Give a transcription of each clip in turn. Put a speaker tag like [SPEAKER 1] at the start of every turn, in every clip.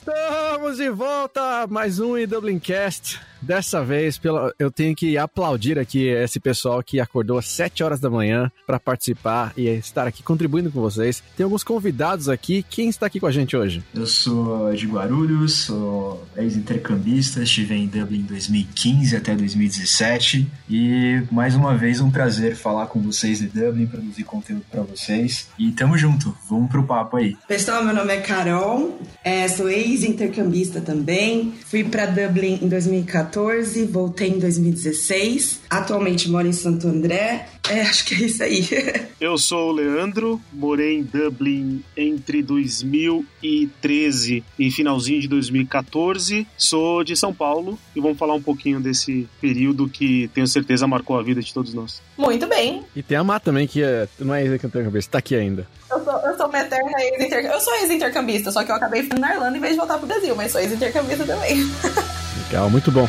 [SPEAKER 1] Estamos de volta mais um Dublincast. Dessa vez, pela, eu tenho que aplaudir aqui esse pessoal que acordou às 7 horas da manhã para participar e estar aqui contribuindo com vocês. Tem alguns convidados aqui. Quem está aqui com a gente hoje?
[SPEAKER 2] Eu sou de Guarulhos, sou ex-intercambista, estive em Dublin 2015 até 2017 e mais uma vez um prazer falar com vocês de Dublin, produzir conteúdo para vocês e tamo junto. Vamos pro papo aí.
[SPEAKER 3] Pessoal, meu nome é Carol, é, sou ex-intercambista também. Fui para Dublin em 2014 2014, voltei em 2016. Atualmente moro em Santo André. É, acho que é isso aí.
[SPEAKER 4] Eu sou o Leandro, morei em Dublin entre 2013 e finalzinho de 2014. Sou de São Paulo e vamos falar um pouquinho desse período que tenho certeza marcou a vida de todos nós.
[SPEAKER 5] Muito bem.
[SPEAKER 1] E tem a Má também, que é, não é ex-intercambista, tá aqui ainda.
[SPEAKER 5] Eu sou, eu sou uma eterna ex-intercambista. Eu sou ex-intercambista, só que eu acabei ficando na Irlanda em vez de voltar pro Brasil, mas sou ex-intercambista também.
[SPEAKER 1] Legal, muito bom.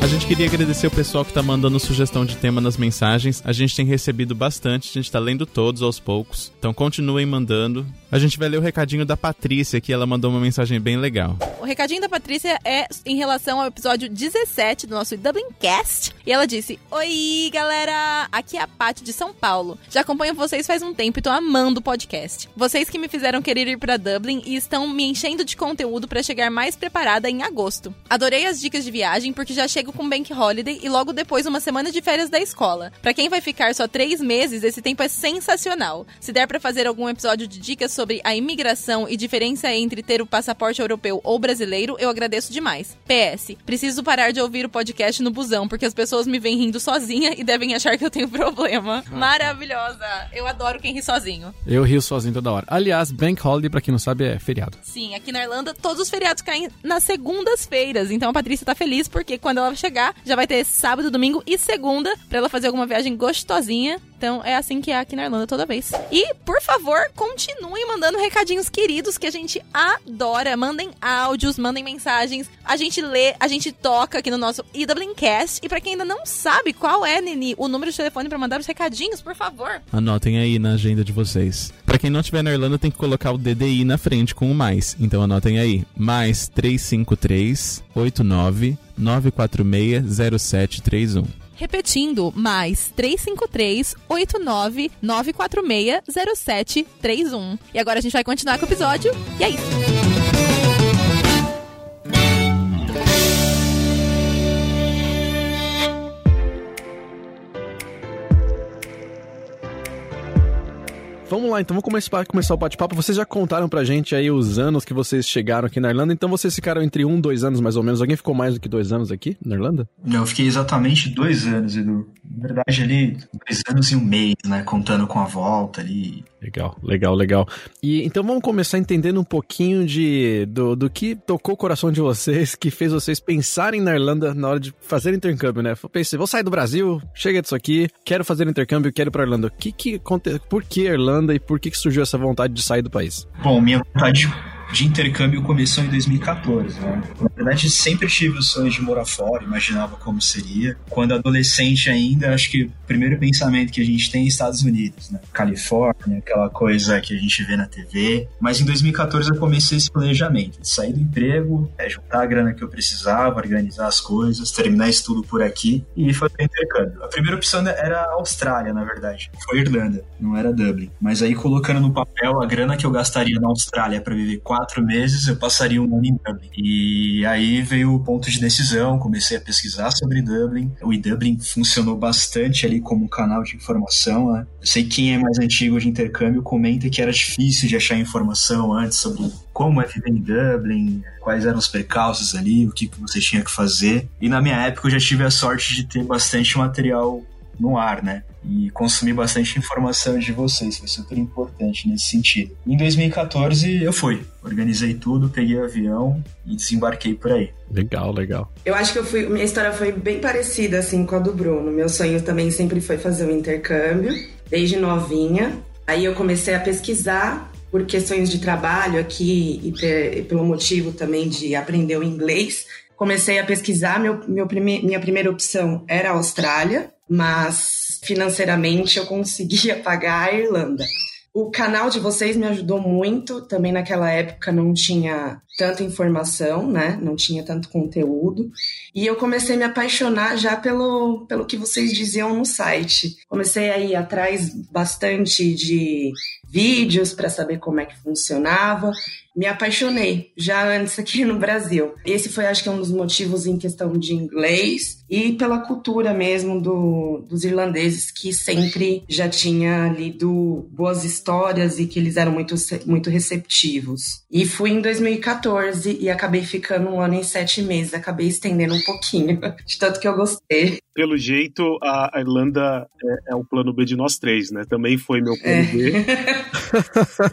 [SPEAKER 6] A gente queria agradecer o pessoal que tá mandando sugestão de tema nas mensagens. A gente tem recebido bastante, a gente tá lendo todos aos poucos. Então continuem mandando. A gente vai ler o recadinho da Patrícia, que ela mandou uma mensagem bem legal.
[SPEAKER 7] O recadinho da Patrícia é em relação ao episódio 17 do nosso Dublincast. E ela disse: Oi, galera! Aqui é a Paty de São Paulo. Já acompanho vocês faz um tempo e tô amando o podcast. Vocês que me fizeram querer ir para Dublin e estão me enchendo de conteúdo para chegar mais preparada em agosto. Adorei as dicas de viagem porque já chego com Bank Holiday e logo depois uma semana de férias da escola. Para quem vai ficar só três meses, esse tempo é sensacional. Se der para fazer algum episódio de dicas sobre sobre a imigração e diferença entre ter o passaporte europeu ou brasileiro, eu agradeço demais. PS, preciso parar de ouvir o podcast no busão, porque as pessoas me veem rindo sozinha e devem achar que eu tenho problema. Maravilhosa! Eu adoro quem ri sozinho.
[SPEAKER 1] Eu rio sozinho toda hora. Aliás, Bank Holiday, pra quem não sabe, é feriado.
[SPEAKER 7] Sim, aqui na Irlanda, todos os feriados caem nas segundas-feiras. Então a Patrícia tá feliz porque quando ela chegar, já vai ter sábado, domingo e segunda pra ela fazer alguma viagem gostosinha então é assim que é aqui na Irlanda toda vez. E, por favor, continuem mandando recadinhos queridos que a gente adora. Mandem áudios, mandem mensagens. A gente lê, a gente toca aqui no nosso EWCast. E para quem ainda não sabe qual é, Nini, o número de telefone para mandar os recadinhos, por favor.
[SPEAKER 6] Anotem aí na agenda de vocês. Para quem não estiver na Irlanda, tem que colocar o DDI na frente com o mais. Então anotem aí. Mais 353 89 946 0731.
[SPEAKER 7] Repetindo, mais 353 89 946 0731. E agora a gente vai continuar com o episódio. E é isso.
[SPEAKER 1] Vamos lá, então vamos começar, o bate-papo. Vocês já contaram pra gente aí os anos que vocês chegaram aqui na Irlanda, então vocês ficaram entre um, dois anos mais ou menos. Alguém ficou mais do que dois anos aqui na Irlanda?
[SPEAKER 2] Não, eu fiquei exatamente dois anos, Edu. Na verdade, ali, dois anos e um mês, né? Contando com a volta ali.
[SPEAKER 1] Legal, legal, legal. E então vamos começar entendendo um pouquinho de do, do que tocou o coração de vocês, que fez vocês pensarem na Irlanda na hora de fazer intercâmbio, né? Pensei, vou sair do Brasil, chega disso aqui, quero fazer intercâmbio, quero ir pra Irlanda. O que que Por que? Irlanda e por que, que surgiu essa vontade de sair do país?
[SPEAKER 2] Bom, minha vontade de intercâmbio começou em 2014. Né? Na verdade, sempre tive o sonho de morar fora, imaginava como seria. Quando adolescente ainda, acho que o primeiro pensamento que a gente tem é Estados Unidos, né? Califórnia, aquela coisa que a gente vê na TV. Mas em 2014 eu comecei esse planejamento, de sair do emprego, é, juntar a grana que eu precisava, organizar as coisas, terminar isso tudo por aqui e fazer intercâmbio. A primeira opção era a Austrália, na verdade. Foi Irlanda, não era Dublin. Mas aí colocando no papel a grana que eu gastaria na Austrália para viver quatro quatro meses eu passaria um ano em Dublin. E aí veio o ponto de decisão, comecei a pesquisar sobre Dublin. O Dublin funcionou bastante ali como um canal de informação. Né? Eu sei que quem é mais antigo de intercâmbio comenta que era difícil de achar informação antes sobre como é viver em Dublin, quais eram os precalços ali, o que você tinha que fazer. E na minha época eu já tive a sorte de ter bastante material no ar, né? E consumir bastante informação de vocês, foi super importante nesse sentido. Em 2014 eu fui, organizei tudo, peguei o avião e desembarquei por aí.
[SPEAKER 1] Legal, legal.
[SPEAKER 3] Eu acho que eu fui, minha história foi bem parecida assim com a do Bruno. Meu sonho também sempre foi fazer um intercâmbio, desde novinha. Aí eu comecei a pesquisar por questões de trabalho aqui e, e pelo motivo também de aprender o inglês. Comecei a pesquisar, meu, meu prime, minha primeira opção era a Austrália, mas financeiramente eu conseguia pagar a Irlanda. O canal de vocês me ajudou muito. Também naquela época não tinha tanta informação, né? Não tinha tanto conteúdo. E eu comecei a me apaixonar já pelo, pelo que vocês diziam no site. Comecei a ir atrás bastante de vídeos para saber como é que funcionava. Me apaixonei já antes aqui no Brasil. Esse foi, acho que, um dos motivos em questão de inglês e pela cultura mesmo do, dos irlandeses, que sempre já tinha lido boas histórias e que eles eram muito, muito receptivos. E fui em 2014 e acabei ficando um ano e sete meses. Acabei estendendo um pouquinho, de tanto que eu gostei.
[SPEAKER 4] Pelo jeito, a Irlanda é, é o plano B de nós três, né? Também foi meu plano é. B.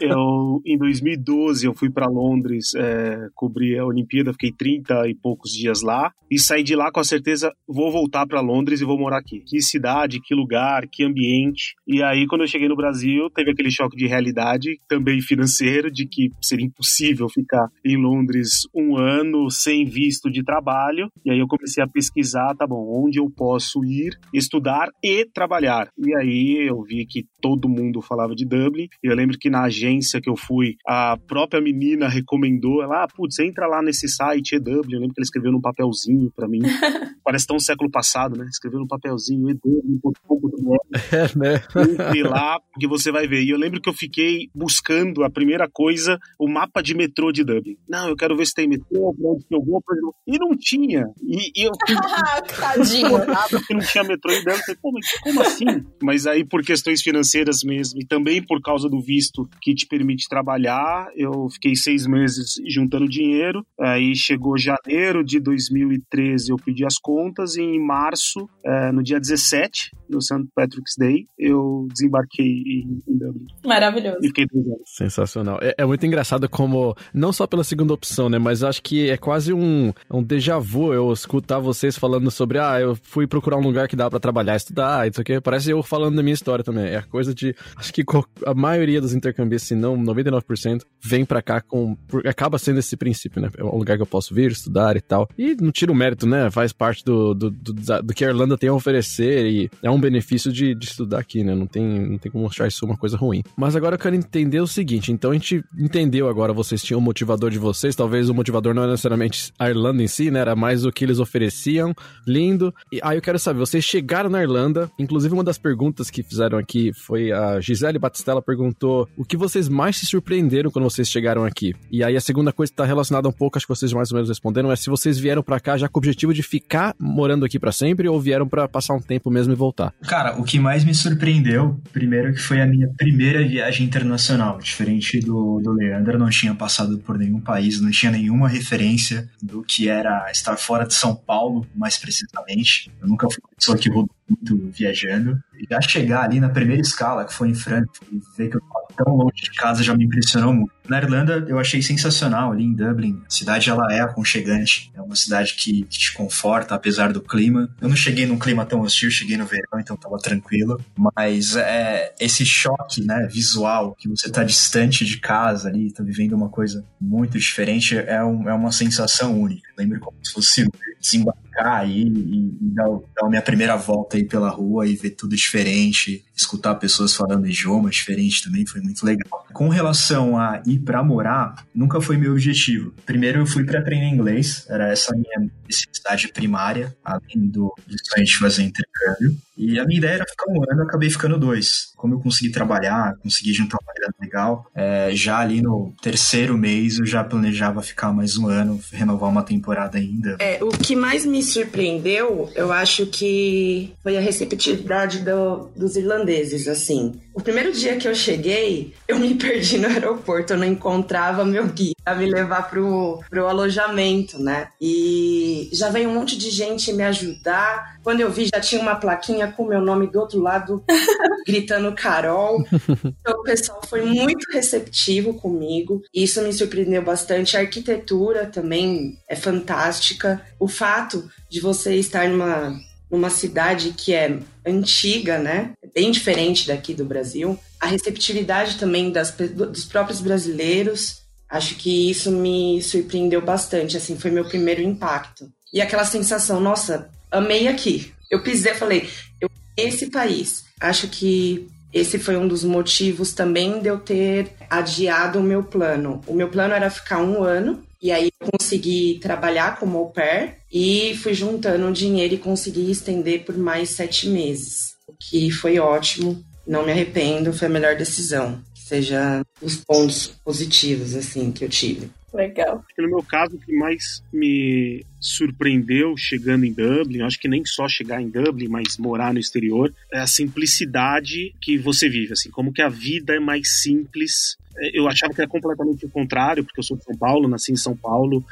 [SPEAKER 4] eu, em 2012, eu fui para Londres é, cobrir a Olimpíada, fiquei 30 e poucos dias lá e saí de lá com a certeza vou voltar para Londres e vou morar aqui. Que cidade, que lugar, que ambiente. E aí, quando eu cheguei no Brasil, teve aquele choque de realidade, também financeiro, de que seria impossível ficar em Londres um ano sem visto de trabalho. E aí eu comecei a pesquisar, tá bom, onde eu posso ir, estudar e trabalhar. E aí eu vi que todo mundo falava de Dublin. Eu lembro que na agência que eu fui, a própria menina recomendou, ela, ah, putz, entra lá nesse site EW. Eu lembro que ela escreveu num papelzinho para mim. Parece tão século passado, né? Escreveu num papelzinho EW.com.br. É, né? Entre lá, porque você vai ver. E eu lembro que eu fiquei buscando a primeira coisa, o mapa de metrô de Dublin. Não, eu quero ver se tem metrô, pra onde que eu vou, pra onde eu... E não tinha. E, e eu
[SPEAKER 5] Tadinho.
[SPEAKER 4] porque não tinha metrô em Dublin. Pô, mas como assim? Mas aí, por questões financeiras mesmo, e também por causa do visto que te permite trabalhar, eu fiquei seis meses juntando dinheiro. Aí chegou janeiro de 2013, eu pedi as contas, e em março, é, no dia 17, no St. Patrick's Day, eu desembarquei em, em Dublin.
[SPEAKER 5] Maravilhoso.
[SPEAKER 4] E fiquei dois anos.
[SPEAKER 1] Sensacional. É, é, muito engraçado como, não só pela segunda opção, né, mas acho que é quase um, um déjà vu eu escutar vocês falando sobre, ah, eu fui procurar um lugar que dá para trabalhar, estudar, isso aqui. Parece eu falando da minha história também. É a coisa de, acho que a maioria dos intercambistas, se não 99%, vem para cá com, acaba sendo esse princípio, né? É um lugar que eu posso vir, estudar e tal. E não tira o mérito, né? Faz parte do, do, do, do que a Irlanda tem a oferecer e é um benefício de, de estudar aqui, né? Não tem, não tem como achar isso uma coisa ruim. Mas agora eu quero entender o seguinte: então a gente entendeu agora, vocês tinham o motivador de vocês, talvez o motivador não era necessariamente a Irlanda em si, né? Era mais o que eles ofereciam, lindo. E aí eu quero saber, vocês chegaram na Irlanda, inclusive uma das perguntas que fizeram aqui foi a Gisele Batistella perguntou o que vocês mais se surpreenderam quando vocês chegaram aqui. E aí a segunda coisa que tá relacionada um pouco, acho que vocês mais ou menos responderam, é se vocês vieram para cá já com o objetivo de ficar morando aqui para sempre ou vieram para passar um tempo mesmo e voltar?
[SPEAKER 2] Cara, o que mais me surpreendeu, primeiro que foi a minha primeira viagem internacional, diferente do, do Leandro, não tinha passado por nenhum país, não tinha nenhuma referência do que era estar fora de São Paulo, mais precisamente. Eu nunca fui uma pessoa que rodou muito viajando. Já chegar ali na primeira escala, que foi em e ver que eu estava tão longe de casa já me impressionou muito. Na Irlanda, eu achei sensacional ali em Dublin. A cidade, ela é aconchegante. É uma cidade que, que te conforta, apesar do clima. Eu não cheguei num clima tão hostil, cheguei no verão, então tava tranquilo. Mas é esse choque, né, visual, que você tá distante de casa ali, tá vivendo uma coisa muito diferente, é, um, é uma sensação única. Lembro como se fosse desembarcar aí e, e dar, dar minha primeira volta aí pela rua e ver tudo diferente, escutar pessoas falando idiomas diferentes também foi muito legal. Com relação a ir para morar, nunca foi meu objetivo. Primeiro eu fui para aprender inglês, era essa minha necessidade primária, além do, do sonho de fazer intercâmbio. E a minha ideia era ficar um ano, eu acabei ficando dois. Como eu consegui trabalhar, consegui juntar uma grana legal, é, já ali no terceiro mês eu já planejava ficar mais um ano, renovar uma temporada ainda.
[SPEAKER 3] É, o que mais me surpreendeu, eu acho que foi a receptividade do, dos irlandeses, assim. O primeiro dia que eu cheguei, eu me perdi no aeroporto, eu não encontrava meu guia a me levar pro, pro alojamento, né? E já veio um monte de gente me ajudar. Quando eu vi, já tinha uma plaquinha com meu nome do outro lado, gritando Carol. Então, o pessoal foi muito receptivo comigo. Isso me surpreendeu bastante. A arquitetura também é fantástica. O fato de você estar numa numa cidade que é antiga, né? É bem diferente daqui do Brasil. A receptividade também das, dos próprios brasileiros, acho que isso me surpreendeu bastante, assim, foi meu primeiro impacto. E aquela sensação, nossa, amei aqui. Eu pisei, falei, eu esse país. Acho que esse foi um dos motivos também de eu ter adiado o meu plano. O meu plano era ficar um ano, e aí eu consegui trabalhar como au pair e fui juntando dinheiro e consegui estender por mais sete meses, o que foi ótimo. Não me arrependo, foi a melhor decisão. Seja os pontos positivos assim que eu tive.
[SPEAKER 5] Legal.
[SPEAKER 4] No meu caso, o que mais me surpreendeu chegando em Dublin, acho que nem só chegar em Dublin, mas morar no exterior, é a simplicidade que você vive, assim, como que a vida é mais simples. Eu achava que era completamente o contrário, porque eu sou de São Paulo, nasci em São Paulo,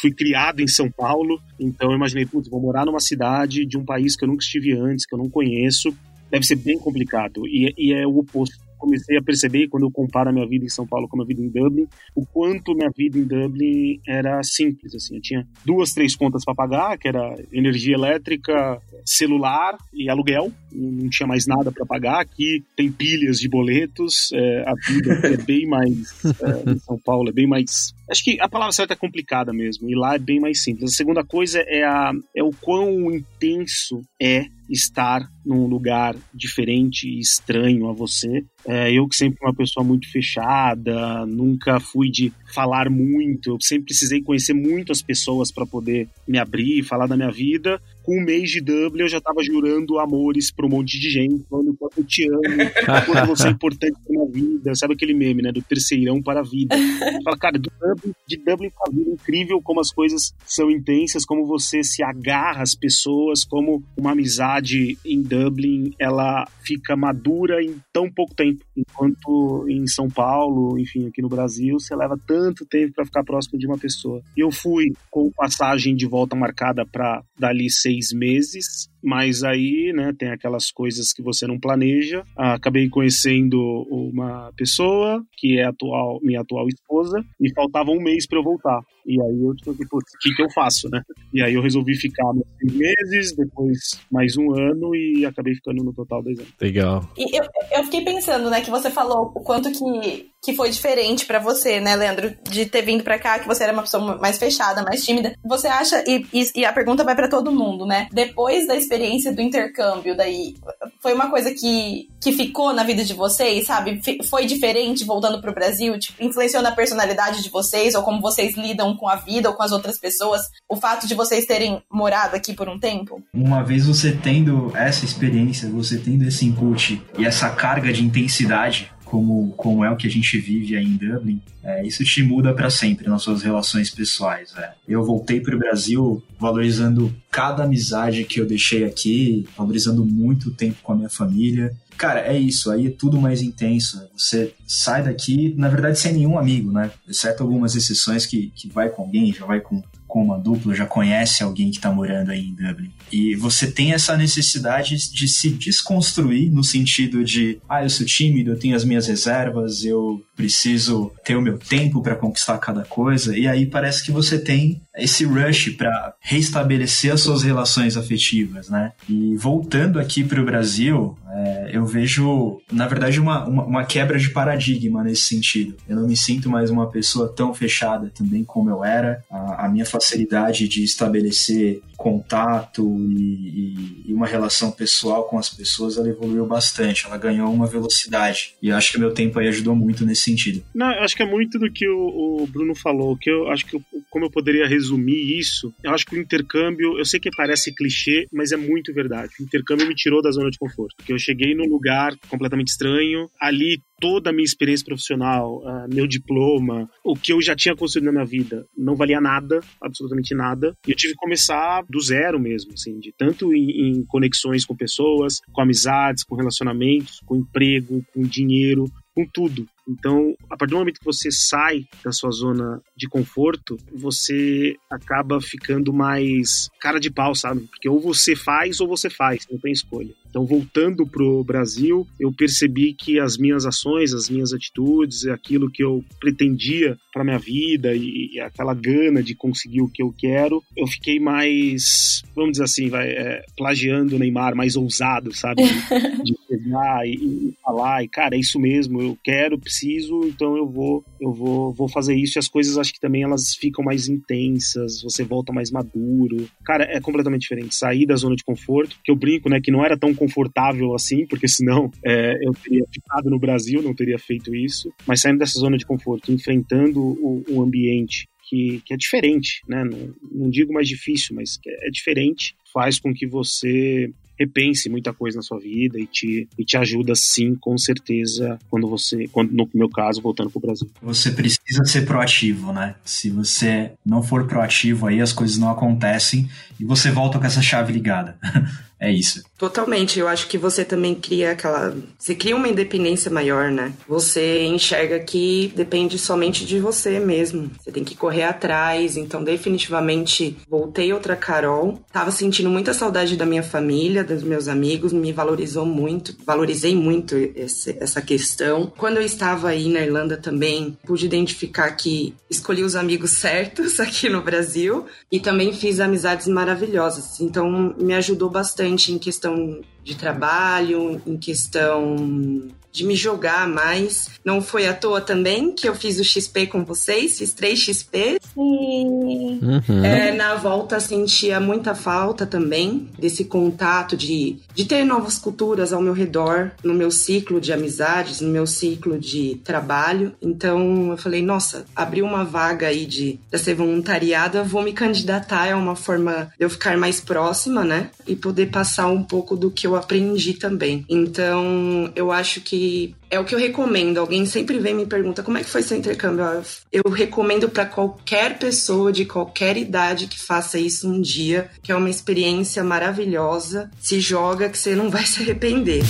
[SPEAKER 4] fui criado em São Paulo, então eu imaginei, putz, vou morar numa cidade de um país que eu nunca estive antes, que eu não conheço, deve ser bem complicado, e, e é o oposto comecei a perceber quando eu comparo a minha vida em São Paulo com a minha vida em Dublin, o quanto minha vida em Dublin era simples, assim, eu tinha duas, três contas para pagar, que era energia elétrica, celular e aluguel, não tinha mais nada para pagar, aqui tem pilhas de boletos, é, a vida é bem mais, é, em São Paulo é bem mais Acho que a palavra certa é complicada mesmo, e lá é bem mais simples. A segunda coisa é, a, é o quão intenso é estar num lugar diferente e estranho a você. É, eu que sempre fui uma pessoa muito fechada, nunca fui de falar muito, eu sempre precisei conhecer muito as pessoas para poder me abrir, falar da minha vida com um mês de Dublin, eu já tava jurando amores pra um monte de gente, falando quanto eu te amo, quanto você é importante pra minha vida. Sabe aquele meme, né? Do terceirão para a vida. Fala, cara, de Dublin, de Dublin pra vida, é incrível como as coisas são intensas, como você se agarra às pessoas, como uma amizade em Dublin, ela fica madura em tão pouco tempo. Enquanto em São Paulo, enfim, aqui no Brasil, você leva tanto tempo para ficar próximo de uma pessoa. E eu fui com passagem de volta marcada para dali seis seis meses mas aí, né, tem aquelas coisas que você não planeja. Ah, acabei conhecendo uma pessoa que é atual, minha atual esposa e faltava um mês para eu voltar. E aí eu tipo, putz, o que, que eu faço, né? E aí eu resolvi ficar mais seis meses, depois mais um ano e acabei ficando no total dois anos.
[SPEAKER 1] Legal.
[SPEAKER 5] E eu, eu fiquei pensando, né, que você falou o quanto que, que foi diferente para você, né, Leandro, de ter vindo para cá, que você era uma pessoa mais fechada, mais tímida. Você acha, e, e, e a pergunta vai para todo mundo, né? Depois da experiência do intercâmbio daí foi uma coisa que, que ficou na vida de vocês, sabe? Foi diferente voltando pro Brasil? Tipo, influenciou na personalidade de vocês ou como vocês lidam com a vida ou com as outras pessoas? O fato de vocês terem morado aqui por um tempo?
[SPEAKER 2] Uma vez você tendo essa experiência, você tendo esse input e essa carga de intensidade como, como é o que a gente vive aí em Dublin, é, isso te muda para sempre nas suas relações pessoais. É. Eu voltei para o Brasil valorizando cada amizade que eu deixei aqui, valorizando muito tempo com a minha família. Cara, é isso, aí é tudo mais intenso. Você sai daqui, na verdade, sem nenhum amigo, né? Exceto algumas exceções que, que vai com alguém, já vai com com uma dupla, já conhece alguém que está morando aí em Dublin. E você tem essa necessidade de se desconstruir no sentido de, ah, eu sou tímido, eu tenho as minhas reservas, eu preciso ter o meu tempo para conquistar cada coisa. E aí parece que você tem esse rush para restabelecer as suas relações afetivas, né? E voltando aqui para o Brasil, é, eu vejo, na verdade, uma, uma, uma, quebra de paradigma nesse sentido. Eu não me sinto mais uma pessoa tão fechada também como eu era. A, a minha facilidade de estabelecer contato e, e, e, uma relação pessoal com as pessoas, ela evoluiu bastante. Ela ganhou uma velocidade. E eu acho que meu tempo aí ajudou muito nesse sentido.
[SPEAKER 4] Não, eu acho que é muito do que o, o Bruno falou, que eu acho que como eu poderia resumir isso, eu acho que o intercâmbio, eu sei que parece clichê, mas é muito verdade. O intercâmbio me tirou da zona de conforto, porque eu cheguei num lugar completamente estranho, ali toda a minha experiência profissional, uh, meu diploma, o que eu já tinha construído na minha vida, não valia nada, absolutamente nada. E eu tive que começar do zero mesmo, assim, de tanto em, em conexões com pessoas, com amizades, com relacionamentos, com emprego, com dinheiro, com tudo. Então, a partir do momento que você sai da sua zona de conforto, você acaba ficando mais cara de pau, sabe? Porque ou você faz ou você faz, não tem escolha. Então, voltando pro Brasil, eu percebi que as minhas ações, as minhas atitudes, aquilo que eu pretendia para minha vida e, e, aquela gana de conseguir o que eu quero, eu fiquei mais, vamos dizer assim, vai, é, plagiando o Neymar, mais ousado, sabe? De, de chegar e, e, falar, e cara, é isso mesmo, eu quero, preciso, então eu vou, eu vou, vou fazer isso. E as coisas acho que também elas ficam mais intensas, você volta mais maduro. Cara, é completamente diferente. Sair da zona de conforto, que eu brinco, né, que não era tão confortável assim, porque senão é, eu teria ficado no Brasil, não teria feito isso. Mas saindo dessa zona de conforto, enfrentando o, o ambiente que, que, é diferente, né? Não, não, digo mais difícil, mas é diferente, faz com que você repense muita coisa na sua vida e te, e te ajuda sim, com certeza, quando você, quando, no meu caso, voltando pro Brasil.
[SPEAKER 2] Você precisa ser proativo, né? Se você não for proativo aí, as coisas não acontecem e você volta com essa chave ligada. é isso.
[SPEAKER 3] Totalmente. Eu acho que você também cria aquela. Você cria uma independência maior, né? Você enxerga que depende somente de você mesmo. Você tem que correr atrás. Então, definitivamente, voltei outra Carol. Tava sentindo muita saudade da minha família, dos meus amigos. Me valorizou muito. Valorizei muito esse, essa questão. Quando eu estava aí na Irlanda também, pude identificar que escolhi os amigos certos aqui no Brasil e também fiz amizades maravilhosas. Então, me ajudou bastante em questão questão de trabalho, em questão de me jogar mais. Não foi à toa também que eu fiz o XP com vocês, fiz três XP.
[SPEAKER 5] Sim.
[SPEAKER 3] Uhum. É, na volta sentia muita falta também desse contato, de, de ter novas culturas ao meu redor, no meu ciclo de amizades, no meu ciclo de trabalho. Então eu falei, nossa, abriu uma vaga aí de, de ser voluntariada, vou me candidatar, é uma forma de eu ficar mais próxima, né? E poder passar um pouco do que eu aprendi também. Então eu acho que é o que eu recomendo. Alguém sempre vem e me pergunta como é que foi seu intercâmbio. Eu recomendo para qualquer pessoa de qualquer idade que faça isso um dia, que é uma experiência maravilhosa. Se joga que você não vai se arrepender.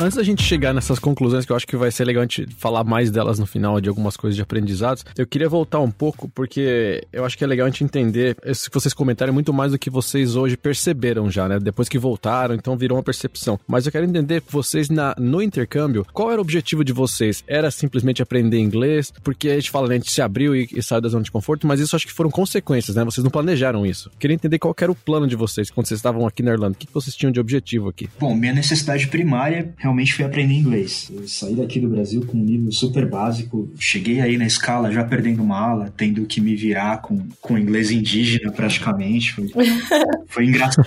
[SPEAKER 1] Antes da gente chegar nessas conclusões, que eu acho que vai ser legal a gente falar mais delas no final, de algumas coisas de aprendizados, eu queria voltar um pouco, porque eu acho que é legal a gente entender, se vocês comentarem muito mais do que vocês hoje perceberam já, né? Depois que voltaram, então virou uma percepção. Mas eu quero entender vocês na, no intercâmbio, qual era o objetivo de vocês? Era simplesmente aprender inglês? Porque a gente fala, né, a gente se abriu e, e saiu da zona de conforto, mas isso acho que foram consequências, né? Vocês não planejaram isso. Queria entender qual era o plano de vocês quando vocês estavam aqui na Irlanda. O que vocês tinham de objetivo aqui?
[SPEAKER 2] Bom, minha necessidade primária realmente foi aprender inglês. Eu saí daqui do Brasil com um nível super básico, cheguei aí na escala já perdendo uma aula, tendo que me virar com, com inglês indígena praticamente. Foi, foi engraçado.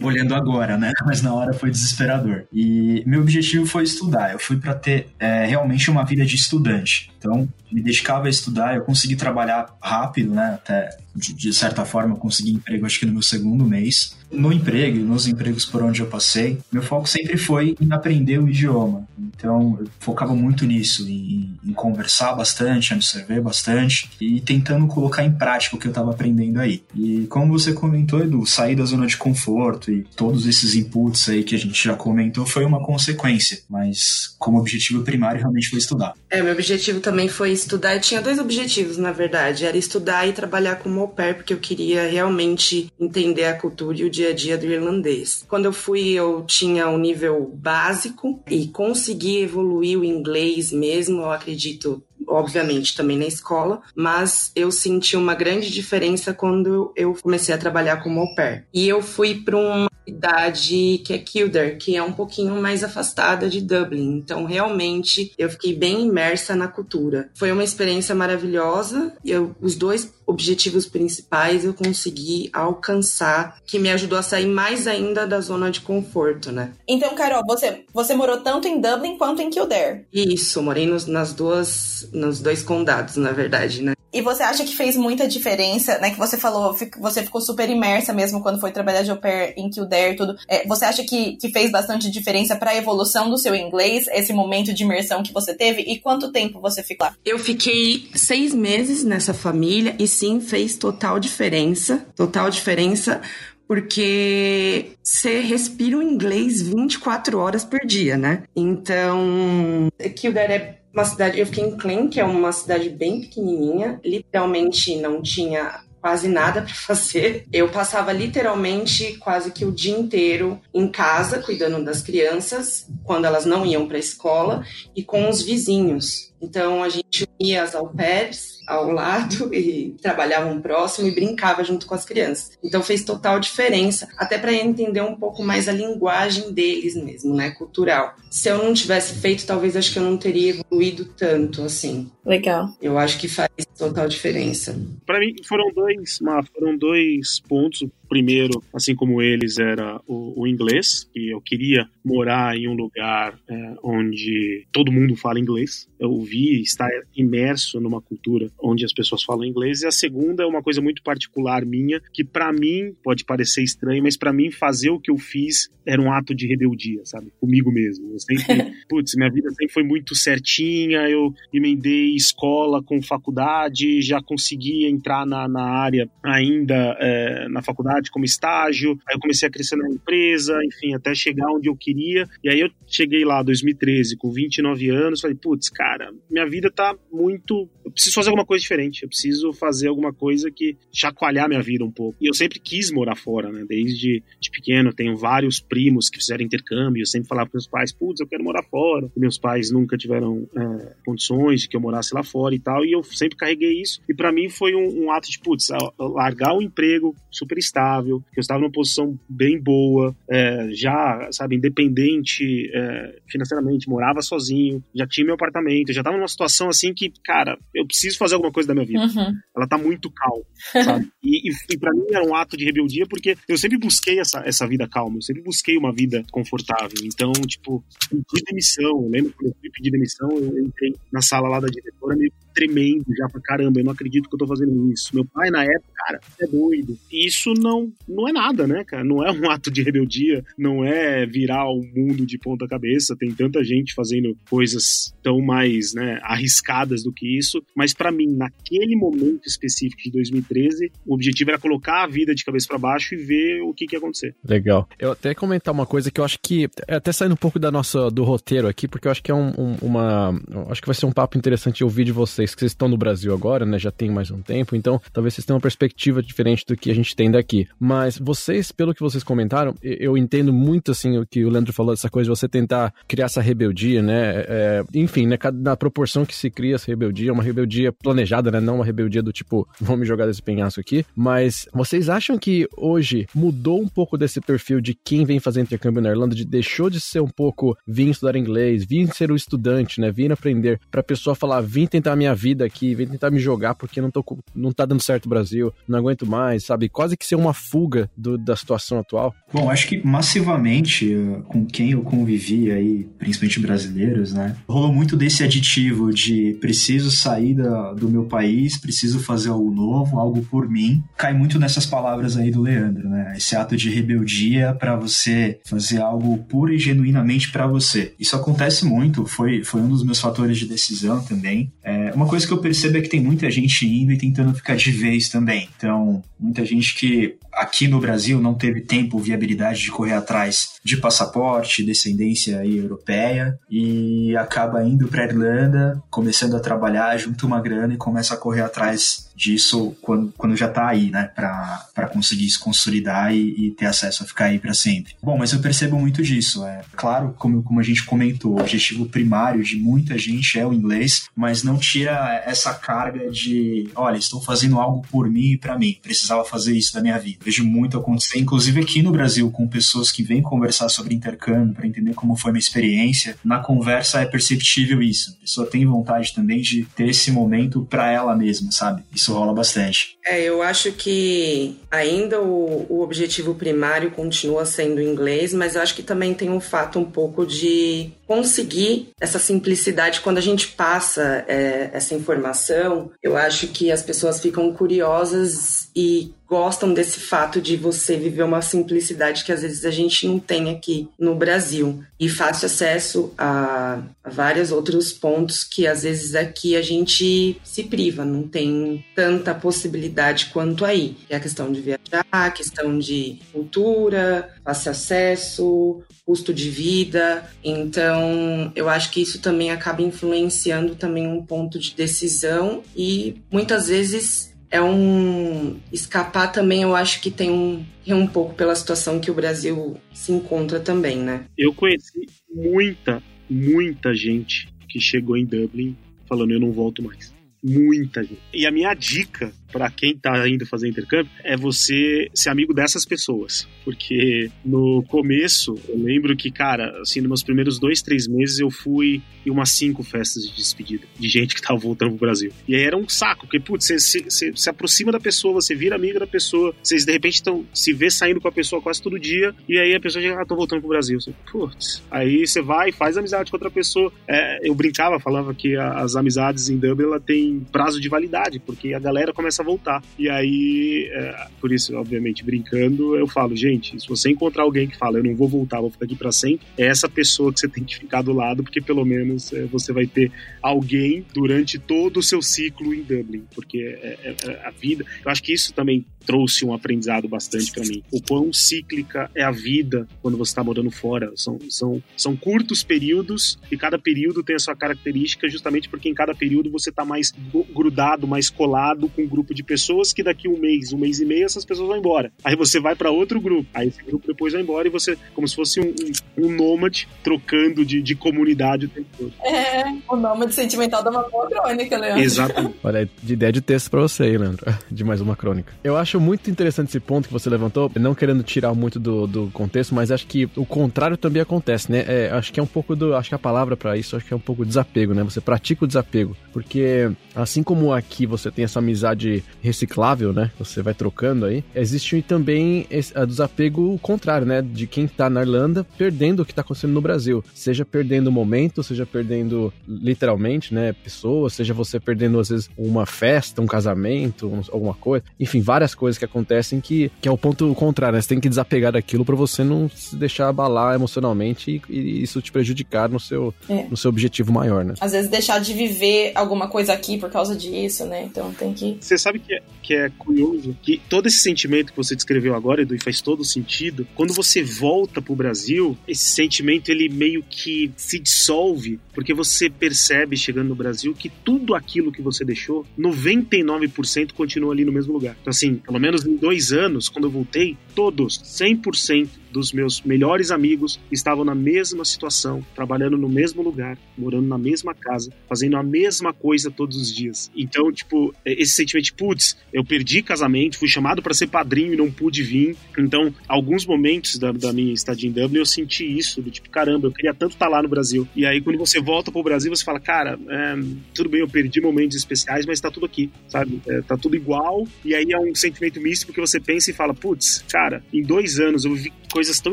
[SPEAKER 2] Olhando agora, né? Mas na hora foi desesperador. E meu objetivo foi estudar. Eu fui para ter é, realmente uma vida de estudante. Então, me dedicava a estudar, eu consegui trabalhar rápido, né? Até de, de certa forma, eu consegui emprego, acho que no meu segundo mês no emprego, nos empregos por onde eu passei, meu foco sempre foi em aprender o idioma. Então, eu focava muito nisso, em, em conversar bastante, absorver bastante e tentando colocar em prática o que eu estava aprendendo aí. E como você comentou, Edu, sair da zona de conforto e todos esses inputs aí que a gente já comentou foi uma consequência, mas como objetivo primário realmente foi estudar.
[SPEAKER 3] É, meu objetivo também foi estudar. Eu tinha dois objetivos, na verdade, era estudar e trabalhar como au pair, porque eu queria realmente entender a cultura e o dia a dia do irlandês. Quando eu fui, eu tinha um nível básico e consegui evoluir o inglês mesmo, eu acredito, obviamente também na escola, mas eu senti uma grande diferença quando eu comecei a trabalhar como au pair. E eu fui para uma cidade que é Kildare, que é um pouquinho mais afastada de Dublin. Então, realmente, eu fiquei bem imersa na cultura. Foi uma experiência maravilhosa. Eu, os dois objetivos principais eu consegui alcançar, que me ajudou a sair mais ainda da zona de conforto, né?
[SPEAKER 5] Então, Carol, você, você morou tanto em Dublin quanto em Kildare?
[SPEAKER 3] Isso, morei nos, nas duas, nos dois condados, na verdade, né?
[SPEAKER 5] E você acha que fez muita diferença, né? Que você falou, você ficou super imersa mesmo quando foi trabalhar de au pair em Kildare e tudo. É, você acha que, que fez bastante diferença para a evolução do seu inglês, esse momento de imersão que você teve? E quanto tempo você ficou lá?
[SPEAKER 3] Eu fiquei seis meses nessa família e sim, fez total diferença. Total diferença porque você respira o inglês 24 horas por dia, né? Então, Kildare é uma cidade, eu fiquei em Klein, que é uma cidade bem pequenininha, literalmente não tinha quase nada para fazer. Eu passava literalmente quase que o dia inteiro em casa cuidando das crianças quando elas não iam para a escola e com os vizinhos. Então a gente unia as au pairs ao lado e trabalhava um próximo e brincava junto com as crianças. Então fez total diferença, até para entender um pouco mais a linguagem deles mesmo, né, cultural. Se eu não tivesse feito, talvez acho que eu não teria evoluído tanto assim.
[SPEAKER 5] Legal.
[SPEAKER 3] Eu acho que faz total diferença.
[SPEAKER 4] Para mim foram dois, foram dois pontos primeiro, assim como eles, era o, o inglês, e eu queria morar em um lugar é, onde todo mundo fala inglês. Eu vi estar imerso numa cultura onde as pessoas falam inglês. E a segunda é uma coisa muito particular minha, que para mim pode parecer estranho, mas para mim fazer o que eu fiz era um ato de rebeldia, sabe? Comigo mesmo. Eu sempre, putz, minha vida sempre foi muito certinha, eu emendei escola com faculdade, já consegui entrar na, na área ainda é, na faculdade como estágio, aí eu comecei a crescer na empresa, enfim, até chegar onde eu queria. E aí eu cheguei lá, 2013, com 29 anos, falei, putz, cara, minha vida tá muito. Eu preciso fazer alguma coisa diferente, eu preciso fazer alguma coisa que chacoalhar minha vida um pouco. E eu sempre quis morar fora, né? Desde de pequeno, tenho vários primos que fizeram intercâmbio, eu sempre falava para meus pais, putz, eu quero morar fora. E meus pais nunca tiveram é, condições de que eu morasse lá fora e tal, e eu sempre carreguei isso. E para mim foi um, um, ato de, putz, largar o emprego super estável, que eu estava numa posição bem boa, é, já, sabe, independente é, financeiramente, morava sozinho, já tinha meu apartamento, já estava numa situação assim que, cara, eu preciso fazer alguma coisa da minha vida.
[SPEAKER 5] Uhum.
[SPEAKER 4] Ela tá muito calma, sabe? e, e, e para mim era um ato de rebeldia porque eu sempre busquei essa, essa vida calma, eu sempre busquei uma vida confortável. Então, tipo, pedi demissão. Eu lembro quando eu fui pedir demissão, eu entrei na sala lá da diretora meio tremendo já pra caramba, eu não acredito que eu tô fazendo isso. Meu pai, na época, cara, é doido. E isso não, não é nada, né, cara? Não é um ato de rebeldia, não é virar o mundo de ponta cabeça. Tem tanta gente fazendo coisas tão mais, né, arriscadas do que isso. Mas para mim, naquele momento específico de 2013, o objetivo era colocar a vida de cabeça para baixo e ver o que, que ia acontecer.
[SPEAKER 1] Legal. Eu até comentar uma coisa que eu acho que, é até saindo um pouco da nossa, do roteiro aqui, porque eu acho que é um, um, uma. Acho que vai ser um papo interessante ouvir de vocês, que vocês estão no Brasil agora, né? Já tem mais um tempo, então talvez vocês tenham uma perspectiva diferente do que a gente tem daqui. Mas vocês, pelo que vocês comentaram, eu entendo muito assim o que o Leandro falou, dessa coisa de você tentar criar essa rebeldia, né? É, enfim, né? Na proporção que se cria essa rebeldia, uma rebeldia planejada, né? Não uma rebeldia do tipo, vamos me jogar desse penhasco aqui. Mas vocês acham que hoje mudou um pouco desse perfil de quem vem fazer intercâmbio na Irlanda, de deixou de ser um pouco vim estudar inglês, vim ser o estudante, né? Vim aprender, pra pessoa falar, vim tentar a minha vida aqui, vim tentar me jogar porque não, tô, não tá dando certo o Brasil, não aguento mais, sabe? Quase que ser uma fuga do, da situação atual.
[SPEAKER 2] Bom, acho que massivamente, uh, com quem eu convivi aí, principalmente brasileiros, né? Rolou muito desse aditivo de preciso sair da, do meu país, preciso fazer algo novo, algo por mim. Cai muito nessas palavras aí do Leandro, né? Esse ato de rebeldia para você fazer algo puro e genuinamente para você. Isso acontece muito, foi, foi um dos meus fatores de decisão também. É, uma coisa que eu percebo é que tem muita gente indo e tentando ficar de vez também. Então, muita gente que aqui no Brasil não teve tempo, viabilidade de correr atrás de passaporte, descendência europeia e acaba indo para Irlanda, começando a trabalhar, junta uma grana e começa a correr atrás disso quando, quando já tá aí, né, para conseguir se consolidar e, e, ter acesso a ficar aí para sempre. Bom, mas eu percebo muito disso. É claro, como, como a gente comentou, o objetivo primário de muita gente é o inglês, mas não tira essa carga de, olha, estou fazendo algo por mim e para mim, precisava fazer isso da minha vida. Vejo muito acontecer, inclusive aqui no Brasil, com pessoas que vêm conversar sobre intercâmbio para entender como foi minha experiência. Na conversa é perceptível isso. A pessoa tem vontade também de ter esse momento para ela mesma, sabe? Isso rola bastante.
[SPEAKER 3] É, eu acho que ainda o, o objetivo primário continua sendo inglês, mas acho que também tem um fato um pouco de conseguir essa simplicidade quando a gente passa é, essa informação. Eu acho que as pessoas ficam curiosas e gostam desse fato de você viver uma simplicidade que às vezes a gente não tem aqui no Brasil e fácil acesso a, vários outros pontos que às vezes aqui a gente se priva, não tem tanta possibilidade quanto aí. É a questão de viajar, a questão de cultura, fácil acesso, custo de vida. Então, eu acho que isso também acaba influenciando também um ponto de decisão e muitas vezes é um escapar também, eu acho que tem um é um pouco pela situação que o Brasil se encontra também, né?
[SPEAKER 4] Eu conheci muita, muita gente que chegou em Dublin falando eu não volto mais. Muita gente. E a minha dica para quem tá indo fazer intercâmbio é você ser amigo dessas pessoas. Porque no começo, eu lembro que, cara, assim, nos meus primeiros dois, três meses eu fui em umas cinco festas de despedida de gente que tava voltando pro Brasil. E aí era um saco, porque, putz, você, se aproxima da pessoa, você vira amigo da pessoa, vocês de repente estão se vê saindo com a pessoa quase todo dia, e aí a pessoa já ah, tô voltando pro Brasil. Você, putz. Aí você vai, faz amizade com outra pessoa. É, eu brincava, falava que as amizades em Dublin ela tem prazo de validade, porque a galera começa voltar. E aí, é, por isso, obviamente, brincando, eu falo, gente, se você encontrar alguém que fala, eu não vou voltar, vou ficar aqui para sempre, é essa pessoa que você tem que ficar do lado, porque pelo menos é, você vai ter alguém durante todo o seu ciclo em Dublin, porque é, é, é a vida. Eu acho que isso também trouxe um aprendizado bastante para mim. O quão cíclica é a vida quando você está morando fora. São, são, são curtos períodos e cada período tem a sua característica, justamente porque em cada período você está mais grudado, mais colado com um grupo de pessoas que daqui um mês, um mês e meio, essas pessoas vão embora. Aí você vai para outro grupo, aí esse grupo depois vai embora e você, como se fosse um, um, um nômade trocando de, de comunidade o tempo todo.
[SPEAKER 5] É, o nômade sentimental dá uma boa crônica, Leandro.
[SPEAKER 4] Exatamente.
[SPEAKER 1] Olha, de ideia de texto para você aí, Leandro, de mais uma crônica. Eu acho muito interessante esse ponto que você levantou, não querendo tirar muito do, do contexto, mas acho que o contrário também acontece, né? É, acho que é um pouco do. Acho que a palavra para isso acho que é um pouco desapego, né? Você pratica o desapego. Porque assim como aqui você tem essa amizade reciclável, né? Você vai trocando aí, existe também a desapego contrário, né? De quem tá na Irlanda perdendo o que tá acontecendo no Brasil. Seja perdendo o momento, seja perdendo literalmente, né? Pessoas, seja você perdendo, às vezes, uma festa, um casamento, um, alguma coisa. Enfim, várias coisas que acontecem que, que é o ponto contrário, né? Você tem que desapegar daquilo para você não se deixar abalar emocionalmente e, e isso te prejudicar no seu, é. no seu objetivo maior, né?
[SPEAKER 5] Às vezes deixar de viver alguma coisa aqui por causa disso, né? Então tem que.
[SPEAKER 4] Você sabe que é, que é curioso que todo esse sentimento que você descreveu agora, Edu, e faz todo sentido, quando você volta pro Brasil, esse sentimento ele meio que se dissolve, porque você percebe chegando no Brasil que tudo aquilo que você deixou, 99% continua ali no mesmo lugar. Então, assim, pelo menos em dois anos, quando eu voltei, todos, 100% dos meus melhores amigos estavam na mesma situação, trabalhando no mesmo lugar, morando na mesma casa, fazendo a mesma coisa todos os dias. Então, tipo, é, esse sentimento de, putz, eu perdi casamento, fui chamado para ser padrinho e não pude vir. Então, alguns momentos da, da, minha estadia em Dublin eu senti isso, do tipo, caramba, eu queria tanto estar tá lá no Brasil. E aí, quando você volta pro Brasil, você fala, cara, é, tudo bem, eu perdi momentos especiais, mas tá tudo aqui, sabe? É, tá tudo igual. E aí é um sentimento misto porque você pensa e fala, putz, cara, em dois anos eu vivi coisas tão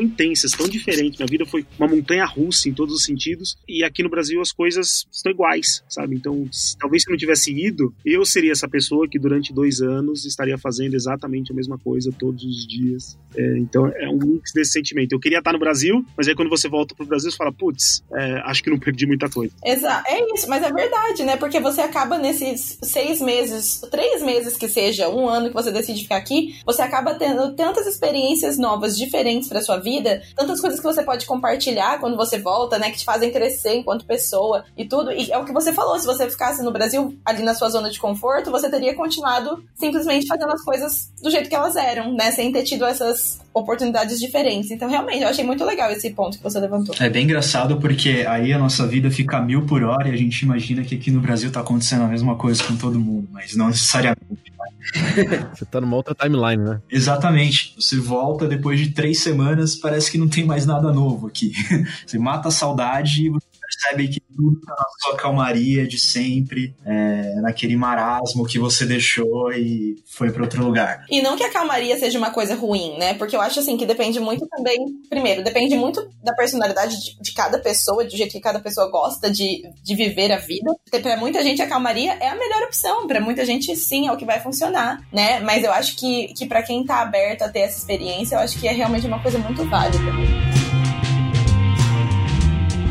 [SPEAKER 4] intensas, tão diferentes. Minha vida foi uma montanha russa em todos os sentidos. E aqui no Brasil as coisas estão iguais, sabe? Então, talvez se eu não tivesse ido, eu seria essa pessoa que durante dois anos estaria fazendo exatamente a mesma coisa todos os dias. É, então, é um mix desse sentimento. Eu queria estar no Brasil, mas aí quando você volta pro Brasil, você fala, putz, é, acho que não perdi muita coisa.
[SPEAKER 5] Exato, é isso, mas é verdade, né? Porque você acaba nesses seis meses, três meses que seja, um ano que você decide ficar aqui, você acaba tendo tantas experiências novas, diferentes sua vida, tantas coisas que você pode compartilhar quando você volta, né, que te fazem crescer enquanto pessoa e tudo. E é o que você falou, se você ficasse no Brasil ali na sua zona de conforto, você teria continuado simplesmente fazendo as coisas do jeito que elas eram, né, sem ter tido essas oportunidades diferentes. Então, realmente, eu achei muito legal esse ponto que você levantou.
[SPEAKER 2] É bem engraçado porque aí a nossa vida fica mil por hora e a gente imagina que aqui no Brasil tá acontecendo a mesma coisa com todo mundo, mas não necessariamente.
[SPEAKER 1] Você tá numa outra timeline, né?
[SPEAKER 2] Exatamente. Você volta depois de três semanas, parece que não tem mais nada novo aqui. Você mata a saudade e percebe que tudo tá na sua calmaria de sempre, é, naquele marasmo que você deixou e foi para outro lugar.
[SPEAKER 5] E não que a calmaria seja uma coisa ruim, né? Porque eu acho assim que depende muito também. Primeiro, depende muito da personalidade de, de cada pessoa, do jeito que cada pessoa gosta de, de viver a vida. Para muita gente, a calmaria é a melhor opção. Para muita gente, sim, é o que vai funcionar, né? Mas eu acho que, que para quem tá aberto a ter essa experiência, eu acho que é realmente uma coisa muito válida.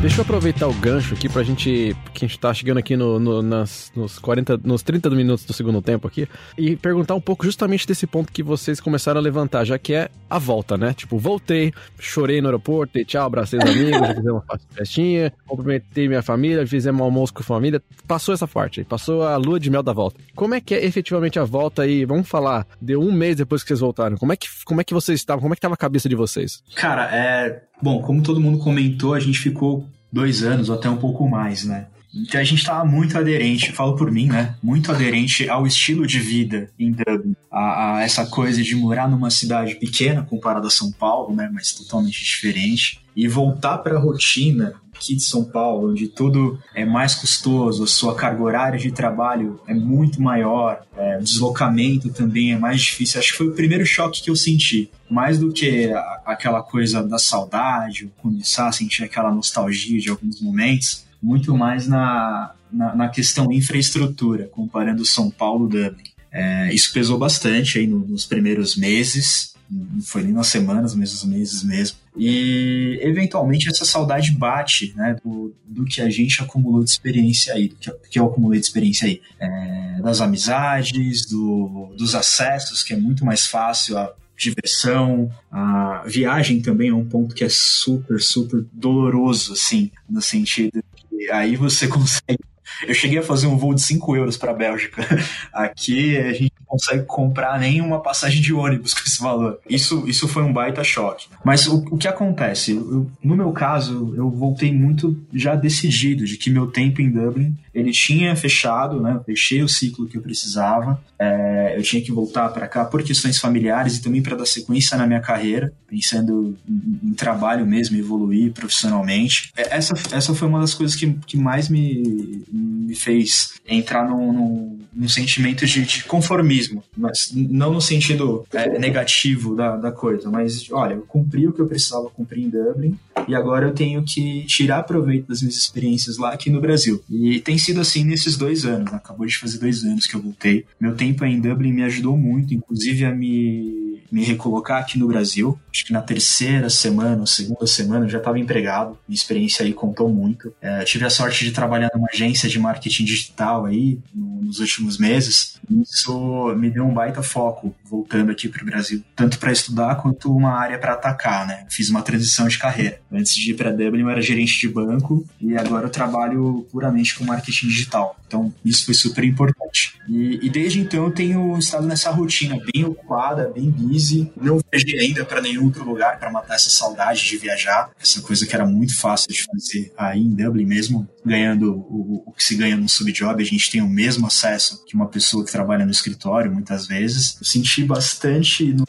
[SPEAKER 1] Deixa eu aproveitar o gancho aqui pra gente. Que a gente tá chegando aqui no, no, nas, nos 40, nos 30 minutos do segundo tempo aqui. E perguntar um pouco justamente desse ponto que vocês começaram a levantar, já que é a volta, né? Tipo, voltei, chorei no aeroporto, dei tchau, abracei os amigos, fizemos uma festinha, cumprimentei minha família, fizemos um almoço com a família. Passou essa parte aí, passou a lua de mel da volta. Como é que é efetivamente a volta aí? Vamos falar, deu um mês depois que vocês voltaram. Como é que, como é que vocês estavam? Como é que tava a cabeça de vocês?
[SPEAKER 2] Cara, é Bom, como todo mundo comentou, a gente ficou dois anos ou até um pouco mais, né? Então a gente estava muito aderente, falo por mim, né? Muito aderente ao estilo de vida em Dublin. A, a, essa coisa de morar numa cidade pequena comparada a São Paulo, né? Mas totalmente diferente. E voltar para a rotina aqui de São Paulo, onde tudo é mais custoso, sua carga horária de trabalho é muito maior, é, o deslocamento também é mais difícil. Acho que foi o primeiro choque que eu senti. Mais do que a, aquela coisa da saudade, começar a sentir aquela nostalgia de alguns momentos, muito mais na, na, na questão infraestrutura, comparando São Paulo e Dublin. É, isso pesou bastante aí nos primeiros meses, não foi nem nas semanas, mas nos meses mesmo. E eventualmente essa saudade bate, né, do, do que a gente acumulou de experiência aí, do que, que eu acumulei de experiência aí, é, das amizades, do, dos acessos, que é muito mais fácil a diversão, a viagem também é um ponto que é super, super doloroso, assim, no sentido aí você consegue eu cheguei a fazer um voo de 5 euros para a Bélgica. Aqui a gente não consegue comprar nem uma passagem de ônibus com esse valor. Isso, isso foi um baita choque. Mas o, o que acontece? Eu, no meu caso, eu voltei muito já decidido de que meu tempo em Dublin ele tinha fechado, né? Eu fechei o ciclo que eu precisava. É, eu tinha que voltar para cá por questões familiares e também para dar sequência na minha carreira, pensando em, em, trabalho mesmo, evoluir profissionalmente. É, essa, essa foi uma das coisas que, que mais me, me fez entrar num, num, num sentimento de, de, conformismo, mas não no sentido é, negativo da, da coisa, mas olha, eu cumpri o que eu precisava cumprir em Dublin e agora eu tenho que tirar proveito das minhas experiências lá aqui no Brasil. E tem sido assim nesses dois anos, né? acabou de fazer dois anos que eu voltei. Meu tempo em Dublin me ajudou muito, inclusive a me, me recolocar aqui no Brasil. Acho que na terceira semana ou segunda semana eu já estava empregado. Minha experiência aí contou muito. É, tive a sorte de trabalhar numa agência de marketing digital aí no, nos últimos meses. Isso me deu um baita foco voltando aqui para o Brasil, tanto para estudar quanto uma área para atacar, né? Fiz uma transição de carreira. Antes de ir para Dublin eu era gerente de banco e agora eu trabalho puramente com marketing digital. Então isso foi super importante. E, e desde então eu tenho estado nessa rotina bem ocupada, bem busy. Não viajei ainda para nenhum outro lugar para matar essa saudade de viajar, essa coisa que era muito fácil de fazer aí em Dublin mesmo, ganhando o, o que se ganha num subjob, a gente tem o mesmo acesso que uma pessoa que trabalha no escritório muitas vezes. Eu senti bastante no,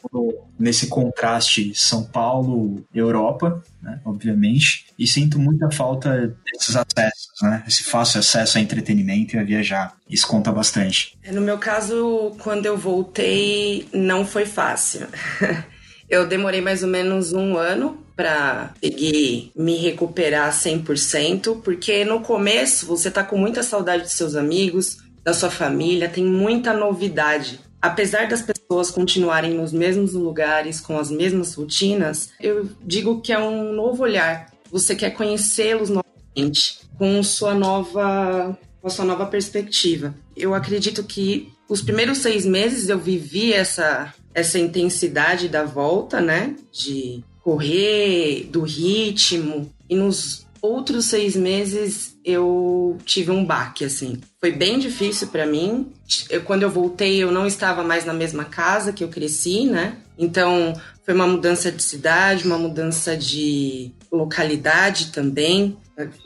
[SPEAKER 2] nesse contraste São Paulo Europa, né, obviamente, e sinto muita falta desses acessos, né, esse fácil acesso a entretenimento e a viajar. Isso conta bastante.
[SPEAKER 3] No meu caso, quando eu voltei, não foi fácil. eu demorei mais ou menos um ano para seguir me recuperar 100%, porque no começo você tá com muita saudade dos seus amigos, da sua família, tem muita novidade. Apesar das pessoas continuarem nos mesmos lugares, com as mesmas rotinas, eu digo que é um novo olhar. Você quer conhecê-los novamente, com sua nova, com a sua nova perspectiva. Eu acredito que os primeiros seis meses eu vivi essa, essa intensidade da volta, né? De correr, do ritmo. E nos outros seis meses eu tive um baque, assim. Foi bem difícil para mim. Eu, quando eu voltei, eu não estava mais na mesma casa que eu cresci, né? Então, foi uma mudança de cidade, uma mudança de localidade também,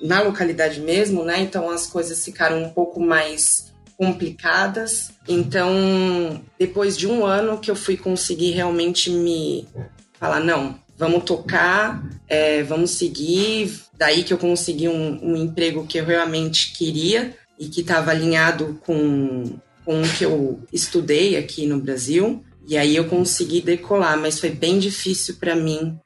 [SPEAKER 3] na localidade mesmo, né? Então, as coisas ficaram um pouco mais complicadas. Então, depois de um ano que eu fui conseguir realmente me falar, não, vamos tocar, é, vamos seguir. Daí que eu consegui um, um emprego que eu realmente queria e que estava alinhado com, com o que eu estudei aqui no Brasil. E aí eu consegui decolar, mas foi bem difícil para mim,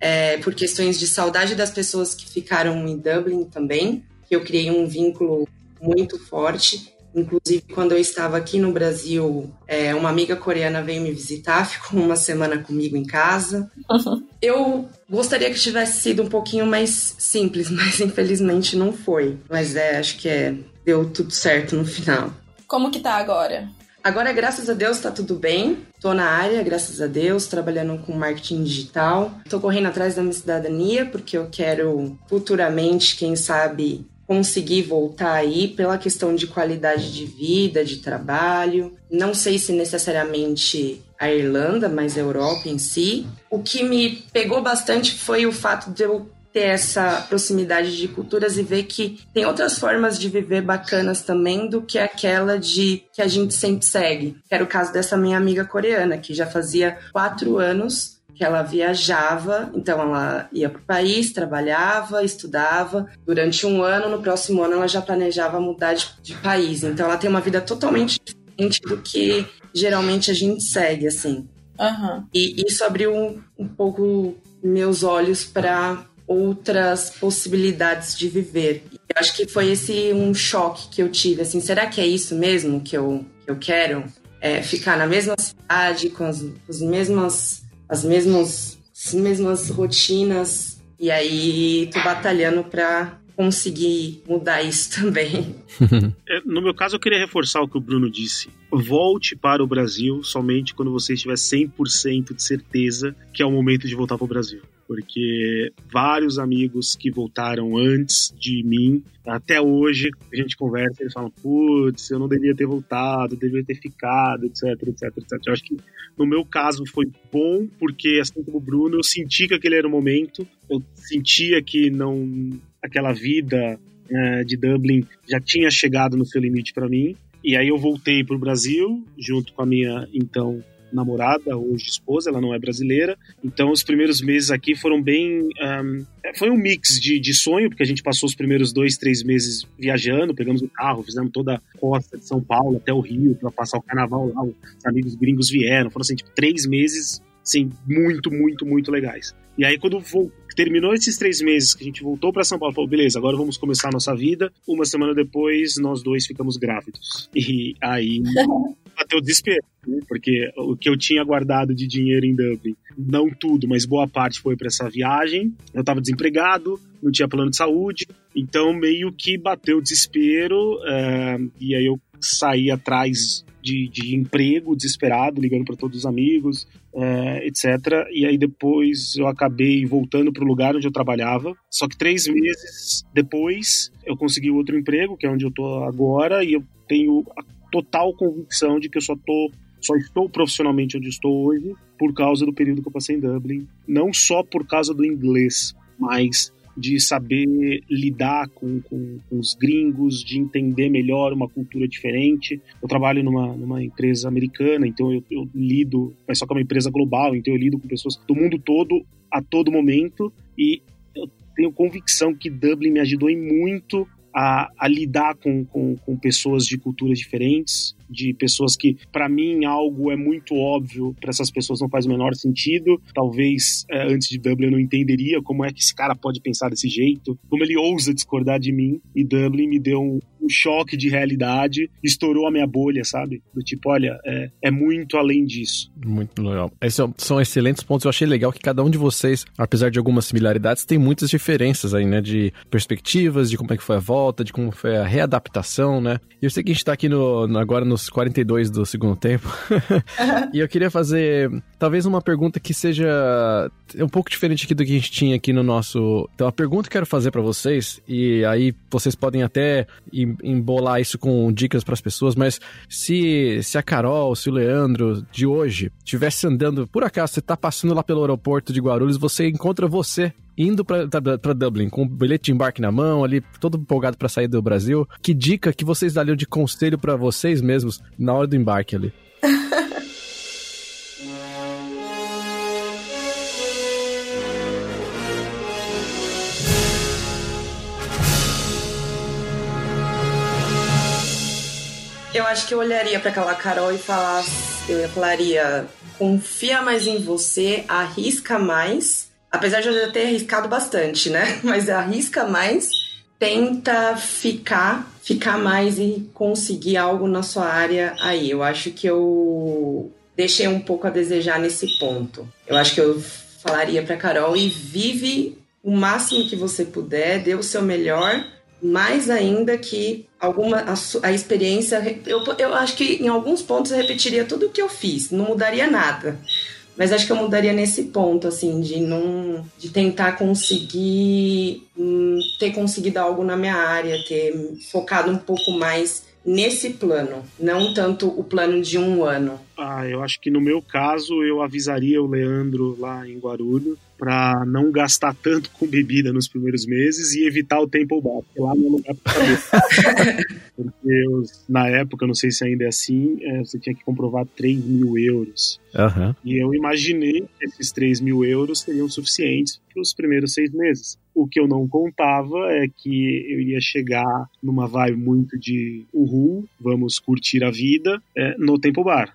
[SPEAKER 3] é, por questões de saudade das pessoas que ficaram em Dublin também, que eu criei um vínculo muito forte. Inclusive, quando eu estava aqui no Brasil, é, uma amiga coreana veio me visitar, ficou uma semana comigo em casa. Uhum. Eu gostaria que tivesse sido um pouquinho mais simples, mas infelizmente não foi. Mas é, acho que é, deu tudo certo no final.
[SPEAKER 5] Como que tá agora?
[SPEAKER 3] Agora, graças a Deus, tá tudo bem. Tô na área, graças a Deus, trabalhando com marketing digital. Tô correndo atrás da minha cidadania, porque eu quero futuramente, quem sabe, conseguir voltar aí pela questão de qualidade de vida, de trabalho. Não sei se necessariamente a Irlanda, mas a Europa em si. O que me pegou bastante foi o fato de eu ter essa proximidade de culturas e ver que tem outras formas de viver bacanas também do que aquela de que a gente sempre segue. Era o caso dessa minha amiga coreana, que já fazia quatro anos que ela viajava, então ela ia para o país, trabalhava, estudava. Durante um ano, no próximo ano, ela já planejava mudar de, de país. Então ela tem uma vida totalmente diferente do que geralmente a gente segue, assim.
[SPEAKER 5] Aham.
[SPEAKER 3] E isso abriu um, um pouco meus olhos para outras possibilidades de viver. E eu acho que foi esse um choque que eu tive, assim, será que é isso mesmo que eu, que eu quero? É, ficar na mesma cidade, com as, com as mesmas as mesmas, as mesmas rotinas. E aí tô batalhando para conseguir mudar isso também.
[SPEAKER 4] É, no meu caso, eu queria reforçar o que o Bruno disse. Volte para o Brasil somente quando você estiver 100% de certeza que é o momento de voltar para o Brasil porque vários amigos que voltaram antes de mim, até hoje, a gente conversa e eles falam: putz, eu não devia ter voltado, devia ter ficado, etc, etc, etc. Eu acho que no meu caso foi bom, porque assim como o Bruno, eu senti que aquele era o momento, eu sentia que não. aquela vida né, de Dublin já tinha chegado no seu limite para mim. E aí eu voltei para o Brasil, junto com a minha então namorada, hoje esposa, ela não é brasileira. Então os primeiros meses aqui foram bem. Um, foi um mix de, de sonho, porque a gente passou os primeiros dois, três meses viajando, pegamos o carro, fizemos toda a costa de São Paulo até o Rio para passar o carnaval lá. Os amigos gringos vieram, foram assim, tipo, três meses assim, muito, muito, muito legais. E aí, quando terminou esses três meses que a gente voltou para São Paulo, falou, beleza, agora vamos começar a nossa vida. Uma semana depois, nós dois ficamos grávidos. E aí bateu o desespero, né? porque o que eu tinha guardado de dinheiro em Dublin, não tudo, mas boa parte foi para essa viagem. Eu estava desempregado, não tinha plano de saúde, então meio que bateu o desespero. É, e aí eu saí atrás de, de emprego, desesperado, ligando para todos os amigos, é, etc. E aí depois eu acabei voltando para o lugar onde eu trabalhava. Só que três meses depois eu consegui outro emprego, que é onde eu estou agora, e eu tenho a total convicção de que eu só tô só estou profissionalmente onde estou hoje por causa do período que eu passei em Dublin, não só por causa do inglês, mas de saber lidar com, com, com, os gringos, de entender melhor uma cultura diferente. Eu trabalho numa, numa empresa americana, então eu, eu lido, mas só que é uma empresa global, então eu lido com pessoas do mundo todo a todo momento e eu tenho convicção que Dublin me ajudou em muito a, a lidar com, com, com, pessoas de culturas diferentes, de pessoas que, para mim, algo é muito óbvio, para essas pessoas não faz o menor sentido. Talvez é, antes de Dublin eu não entenderia como é que esse cara pode pensar desse jeito, como ele ousa discordar de mim. E Dublin me deu um, um choque de realidade, estourou a minha bolha, sabe? Do tipo, olha, é, é muito além disso.
[SPEAKER 1] Muito legal. Esses são excelentes pontos. Eu achei legal que cada um de vocês, apesar de algumas similaridades, tem muitas diferenças aí, né? De perspectivas, de como é que foi a volta, de como foi a readaptação, né? E eu sei que a gente tá aqui no, agora nos 42 do segundo tempo. e eu queria fazer talvez uma pergunta que seja um pouco diferente aqui do que a gente tinha aqui no nosso. Então, a pergunta que eu quero fazer para vocês, e aí vocês podem até embolar isso com dicas para as pessoas, mas se, se a Carol, se o Leandro de hoje estivesse andando, por acaso você tá passando lá pelo aeroporto de Guarulhos, você encontra você indo para Dublin com o bilhete de embarque na mão, ali todo empolgado para sair do Brasil. Que dica que vocês dariam de conselho para vocês mesmos na hora do embarque ali?
[SPEAKER 3] Eu acho que eu olharia para aquela Carol e falasse, eu falaria, confia mais em você, arrisca mais apesar de eu já ter arriscado bastante, né? Mas arrisca mais, tenta ficar, ficar mais e conseguir algo na sua área aí. Eu acho que eu deixei um pouco a desejar nesse ponto. Eu acho que eu falaria para Carol e vive o máximo que você puder, dê o seu melhor, mais ainda que alguma a, a experiência. Eu, eu acho que em alguns pontos eu repetiria tudo o que eu fiz, não mudaria nada mas acho que eu mudaria nesse ponto, assim, de não. de tentar conseguir hum, ter conseguido algo na minha área, ter focado um pouco mais nesse plano, não tanto o plano de um ano.
[SPEAKER 4] Ah, eu acho que no meu caso eu avisaria o Leandro lá em Guarulhos para não gastar tanto com bebida nos primeiros meses e evitar o Temple Bar, porque lá não é lugar pra saber. porque os, na época, não sei se ainda é assim, é, você tinha que comprovar 3 mil euros.
[SPEAKER 1] Aham.
[SPEAKER 4] E eu imaginei que esses 3 mil euros seriam suficientes para os primeiros seis meses. O que eu não contava é que eu iria chegar numa vibe muito de uhul, vamos curtir a vida é, no Temple Bar.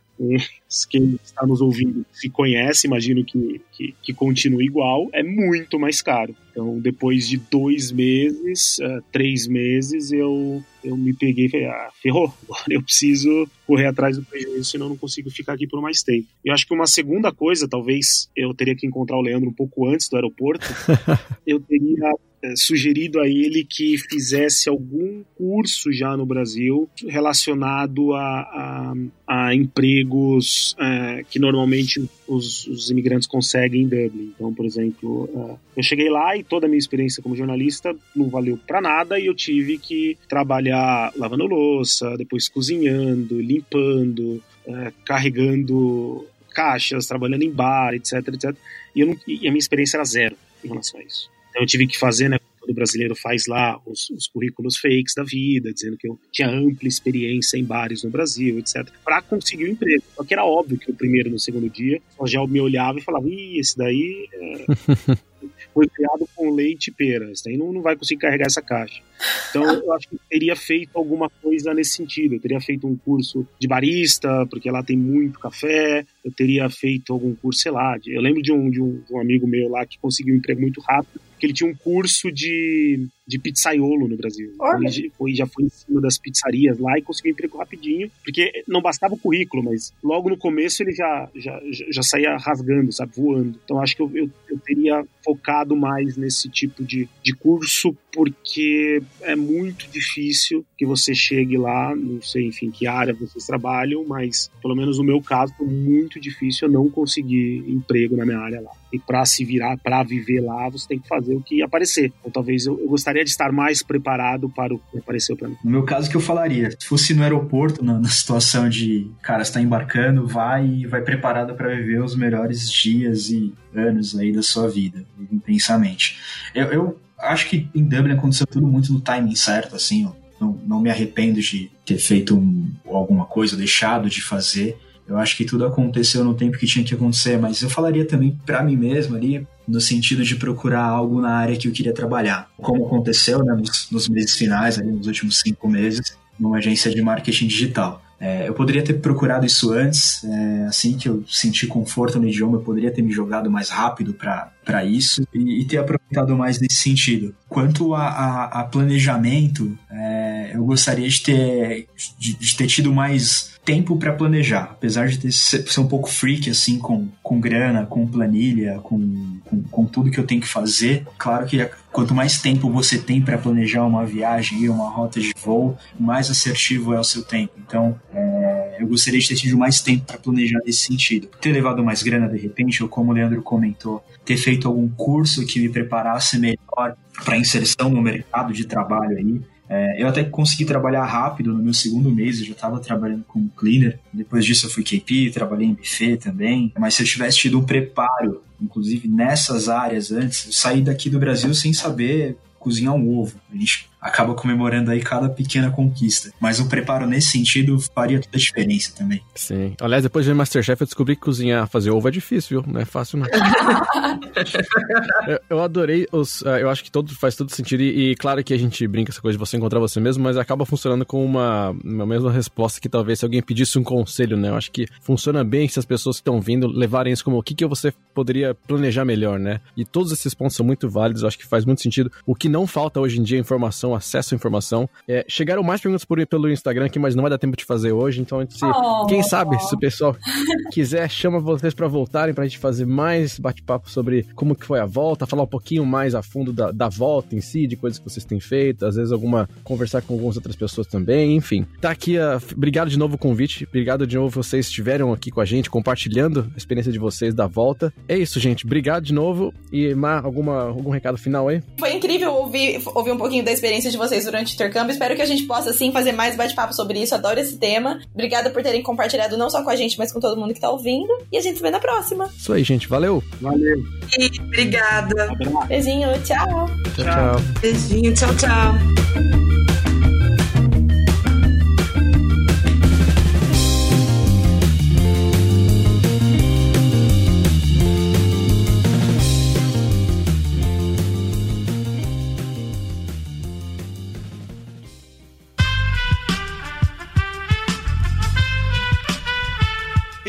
[SPEAKER 4] Quem está nos ouvindo se conhece, imagino que, que, que, continue igual, é muito mais caro. Então, depois de dois meses, uh, três meses, eu, eu me peguei e falei, ah, ferrou, agora eu preciso correr atrás do prejuízo, senão eu não consigo ficar aqui por mais tempo. Eu acho que uma segunda coisa, talvez eu teria que encontrar o Leandro um pouco antes do aeroporto, eu teria sugerido a ele que fizesse algum curso já no Brasil relacionado a, a, a empregos é, que normalmente os, os, imigrantes conseguem em Dublin. Então, por exemplo, é, eu cheguei lá e toda a minha experiência como jornalista não valeu para nada e eu tive que trabalhar lavando louça, depois cozinhando, limpando, é, carregando caixas, trabalhando em bar, etc, etc. E, não, e a minha experiência era zero em relação a isso. Então eu tive que fazer, né, todo brasileiro faz lá os, os, currículos fakes da vida, dizendo que eu tinha ampla experiência em bares no Brasil, etc, para conseguir o um emprego. Só que era óbvio que o primeiro e no segundo dia, já me olhava e falava, ih, esse daí é... foi criado com leite e pera, esse daí não, não vai conseguir carregar essa caixa. Então eu acho que teria feito alguma coisa nesse sentido. Eu teria feito um curso de barista, porque lá tem muito café. Eu teria feito algum curso, sei lá. De... eu lembro de um, de um, de um amigo meu lá que conseguiu um emprego muito rápido ele tinha um curso de, de pizzaiolo no Brasil. Ele foi, já foi em cima das pizzarias lá e conseguiu emprego rapidinho, porque não bastava o currículo, mas logo no começo ele já, já, já saía rasgando, sabe, voando. Então acho que eu, eu, eu teria focado mais nesse tipo de, de curso, porque é muito difícil que você chegue lá, não sei, enfim, que área vocês trabalham, mas pelo menos no meu caso, foi muito difícil eu não conseguir emprego na minha área lá. E para se virar, para viver lá, você tem que fazer o que aparecer. Então talvez eu, eu gostaria de estar mais preparado para o que apareceu para mim.
[SPEAKER 2] No meu caso, que eu falaria, se fosse no aeroporto, na, na situação de, cara, está embarcando, vai e vai preparado para viver os melhores dias e anos aí da sua vida, intensamente. Eu, eu acho que em Dublin aconteceu tudo muito no timing certo, assim, não, não me arrependo de ter feito um, alguma coisa, deixado de fazer. Eu acho que tudo aconteceu no tempo que tinha que acontecer, mas eu falaria também para mim mesmo ali, no sentido de procurar algo na área que eu queria trabalhar. Como aconteceu né, nos, nos meses finais, ali, nos últimos cinco meses, numa agência de marketing digital. É, eu poderia ter procurado isso antes, é, assim que eu senti conforto no idioma, eu poderia ter me jogado mais rápido para isso e, e, ter aproveitado mais nesse sentido. Quanto a, a, a planejamento, é, eu gostaria de ter, de, de ter tido mais tempo para planejar, apesar de ter, ser um pouco freak assim com, com grana, com planilha, com, com, com tudo que eu tenho que fazer. Claro que quanto mais tempo você tem para planejar uma viagem e uma rota de voo, mais assertivo é o seu tempo. Então, é, eu gostaria de ter tido mais tempo para planejar nesse sentido. Ter levado mais grana de repente, ou como o Leandro comentou, ter feito algum curso que me preparasse melhor para inserção no mercado de trabalho aí. É, eu até consegui trabalhar rápido no meu segundo mês, eu já estava trabalhando como cleaner. Depois disso eu fui KP, trabalhei em buffet também. Mas se eu tivesse tido um preparo, inclusive nessas áreas antes, eu saí daqui do Brasil sem saber cozinhar um ovo. A gente acaba comemorando aí cada pequena conquista. Mas o preparo nesse sentido faria toda a diferença também.
[SPEAKER 1] Sim. Aliás, depois de ver Masterchef, eu descobri que cozinhar, fazer ovo é difícil, viu? Não é fácil, não. eu, eu, adorei os. Uh, eu acho que todo, faz todo sentido. E, e, claro que a gente brinca essa coisa de você encontrar você mesmo, mas acaba funcionando com uma, uma mesma resposta que talvez se alguém pedisse um conselho, né? Eu acho que funciona bem se as pessoas que estão vindo levarem isso como o que, que você poderia planejar melhor, né? E todos esses pontos são muito válidos, eu acho que faz muito sentido. O que não falta hoje em dia é informação acesso à informação. É, chegaram mais perguntas por, pelo Instagram aqui, mas não vai dar tempo de fazer hoje. Então, se, oh, quem sabe, se o pessoal quiser, chama vocês para voltarem pra gente fazer mais bate-papo sobre como que foi a volta, falar um pouquinho mais a fundo da, da volta em si, de coisas que vocês têm feito, às vezes alguma conversar com algumas outras pessoas também, enfim. Tá aqui, uh, obrigado de novo o convite, obrigado de novo vocês estiveram aqui com a gente, compartilhando a experiência de vocês da volta. É isso, gente, obrigado de novo e Mar, alguma, algum recado final aí?
[SPEAKER 5] Foi incrível ouvir, ouvir um pouquinho da experiência experiência de vocês durante o intercâmbio. Espero que a gente possa, sim, fazer mais bate-papo sobre isso. Adoro esse tema. Obrigada por terem compartilhado não só com a gente, mas com todo mundo que tá ouvindo. E a gente se vê na próxima.
[SPEAKER 1] Isso aí, gente. Valeu.
[SPEAKER 4] Valeu.
[SPEAKER 3] E obrigada.
[SPEAKER 5] Beijinho, tchau.
[SPEAKER 1] Tchau, tchau.
[SPEAKER 3] Beijinho, tchau, tchau.